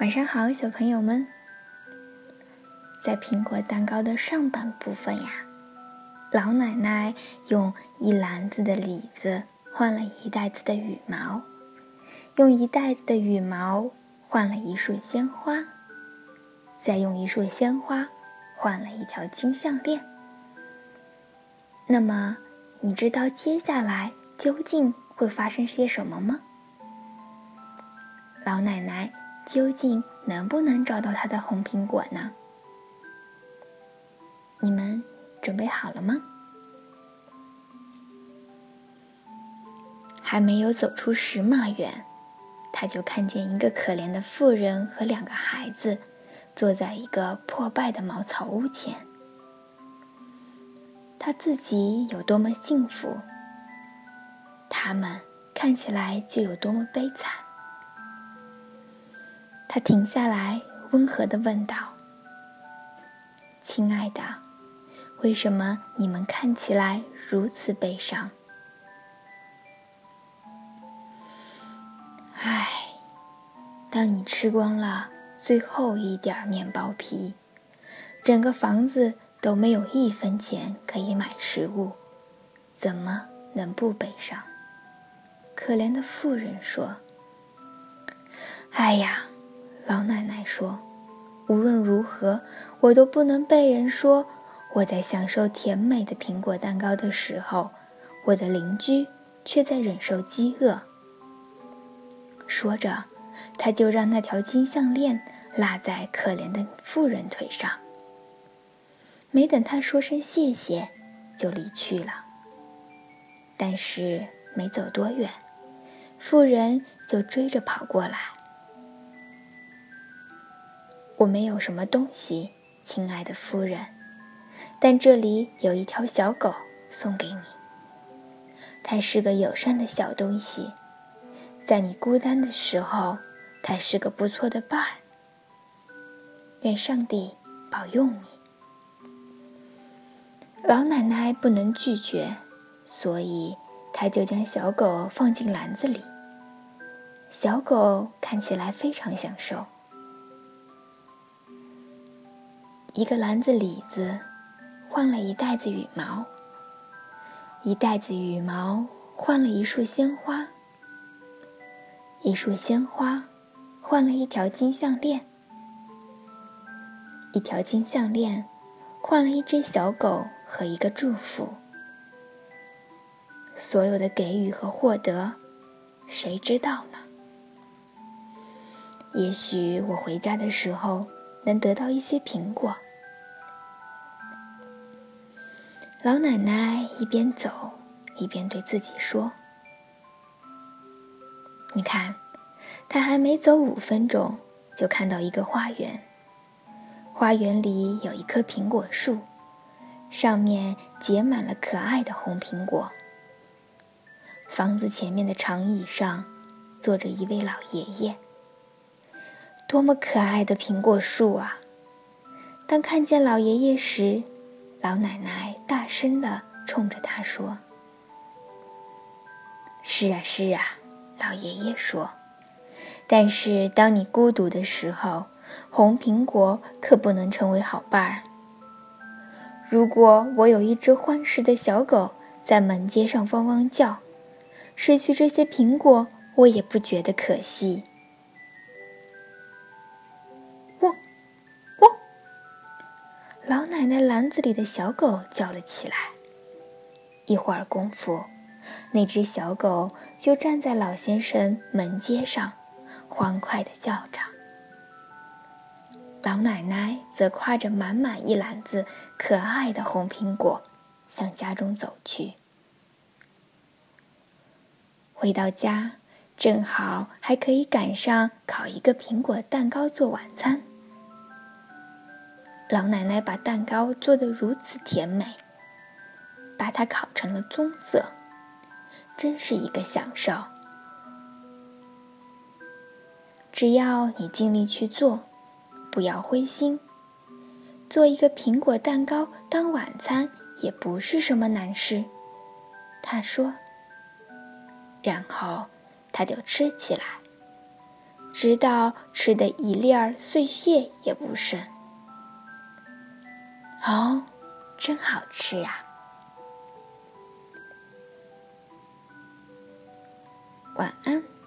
晚上好，小朋友们。在苹果蛋糕的上半部分呀，老奶奶用一篮子的李子换了一袋子的羽毛，用一袋子的羽毛换了一束鲜花，再用一束鲜花换了一条金项链。那么，你知道接下来究竟会发生些什么吗？老奶奶。究竟能不能找到他的红苹果呢？你们准备好了吗？还没有走出十码远，他就看见一个可怜的妇人和两个孩子坐在一个破败的茅草屋前。他自己有多么幸福，他们看起来就有多么悲惨。他停下来，温和的问道：“亲爱的，为什么你们看起来如此悲伤？”唉，当你吃光了最后一点面包皮，整个房子都没有一分钱可以买食物，怎么能不悲伤？可怜的妇人说：“哎呀！”老奶奶说：“无论如何，我都不能被人说我在享受甜美的苹果蛋糕的时候，我的邻居却在忍受饥饿。”说着，他就让那条金项链落在可怜的妇人腿上。没等他说声谢谢，就离去了。但是没走多远，妇人就追着跑过来。我没有什么东西，亲爱的夫人，但这里有一条小狗送给你。它是个友善的小东西，在你孤单的时候，它是个不错的伴儿。愿上帝保佑你。老奶奶不能拒绝，所以她就将小狗放进篮子里。小狗看起来非常享受。一个篮子李子，换了一袋子羽毛；一袋子羽毛换了一束鲜花；一束鲜花换了一条金项链；一条金项链换了一只小狗和一个祝福。所有的给予和获得，谁知道呢？也许我回家的时候能得到一些苹果。老奶奶一边走，一边对自己说：“你看，她还没走五分钟，就看到一个花园。花园里有一棵苹果树，上面结满了可爱的红苹果。房子前面的长椅上，坐着一位老爷爷。多么可爱的苹果树啊！当看见老爷爷时，老奶奶大声地冲着他说：“是啊，是啊。”老爷爷说：“但是当你孤独的时候，红苹果可不能成为好伴儿。如果我有一只欢实的小狗在门街上汪汪叫，失去这些苹果，我也不觉得可惜。”老奶奶篮子里的小狗叫了起来。一会儿功夫，那只小狗就站在老先生门阶上，欢快地叫着。老奶奶则挎着满满一篮子可爱的红苹果，向家中走去。回到家，正好还可以赶上烤一个苹果蛋糕做晚餐。老奶奶把蛋糕做得如此甜美，把它烤成了棕色，真是一个享受。只要你尽力去做，不要灰心，做一个苹果蛋糕当晚餐也不是什么难事。他说，然后他就吃起来，直到吃的一粒儿碎屑也不剩。哦，真好吃呀！晚安。